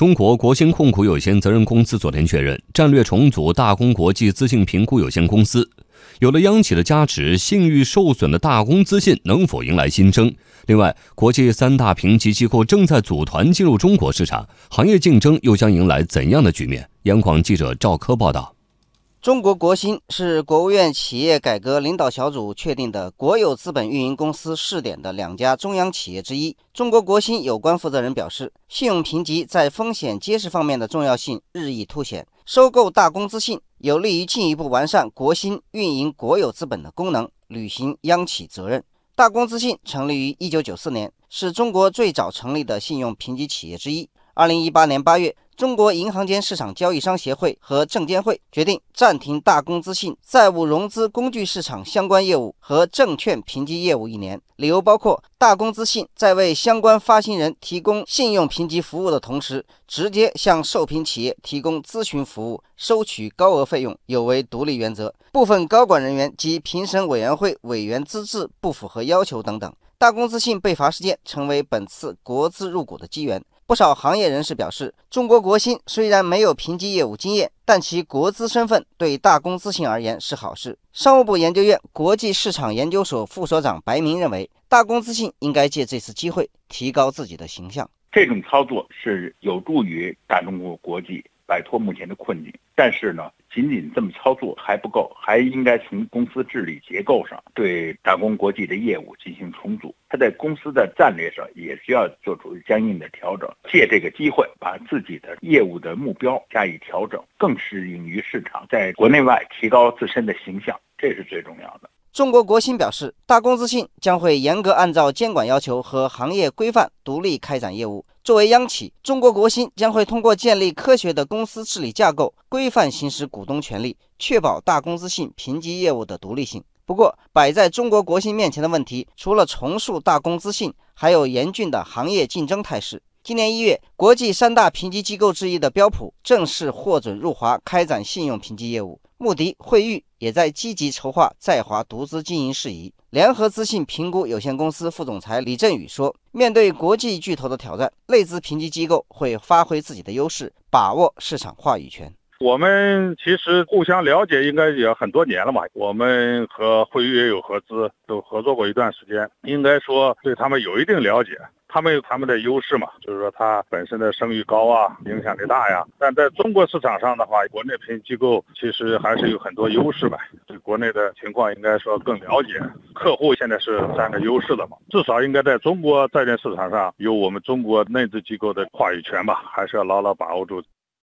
中国国兴控股有限责任公司昨天确认，战略重组大公国际资信评估有限公司。有了央企的加持，信誉受损的大公资信能否迎来新生？另外，国际三大评级机构正在组团进入中国市场，行业竞争又将迎来怎样的局面？央广记者赵科报道。中国国新是国务院企业改革领导小组确定的国有资本运营公司试点的两家中央企业之一。中国国新有关负责人表示，信用评级在风险揭示方面的重要性日益凸显。收购大公资信有利于进一步完善国新运营国有资本的功能，履行央企责任。大公资信成立于1994年，是中国最早成立的信用评级企业之一。2018年8月。中国银行间市场交易商协会和证监会决定暂停大公资信债务融资工具市场相关业务和证券评级业务一年，理由包括大公资信在为相关发行人提供信用评级服务的同时，直接向受评企业提供咨询服务，收取高额费用，有违独立原则；部分高管人员及评审委员会委员资质不符合要求等等。大公资信被罚事件成为本次国资入股的机缘。不少行业人士表示，中国国新虽然没有评级业务经验，但其国资身份对大公资信而言是好事。商务部研究院国际市场研究所副所长白明认为，大公资信应该借这次机会提高自己的形象。这种操作是有助于大中国国际摆脱目前的困境，但是呢？仅仅这么操作还不够，还应该从公司治理结构上对大公国际的业务进行重组。他在公司的战略上也需要做出相应的调整，借这个机会把自己的业务的目标加以调整，更适应于市场，在国内外提高自身的形象，这是最重要的。中国国新表示，大公资信将会严格按照监管要求和行业规范独立开展业务。作为央企，中国国新将会通过建立科学的公司治理架构，规范行使股东权利，确保大公司信评级业务的独立性。不过，摆在中国国新面前的问题，除了重塑大公司信，还有严峻的行业竞争态势。今年一月，国际三大评级机构之一的标普正式获准入华开展信用评级业务。穆迪、惠誉也在积极筹划在华独资经营事宜。联合资信评估有限公司副总裁李振宇说：“面对国际巨头的挑战，内资评级机构会发挥自己的优势，把握市场话语权。我们其实互相了解，应该也很多年了嘛。我们和惠誉也有合资，都合作过一段时间，应该说对他们有一定了解。”他们有他们的优势嘛，就是说它本身的声誉高啊，影响力大呀。但在中国市场上的话，国内评级机构其实还是有很多优势吧，对国内的情况应该说更了解。客户现在是占个优势的嘛，至少应该在中国债券市场上有我们中国内资机构的话语权吧，还是要牢牢把握住。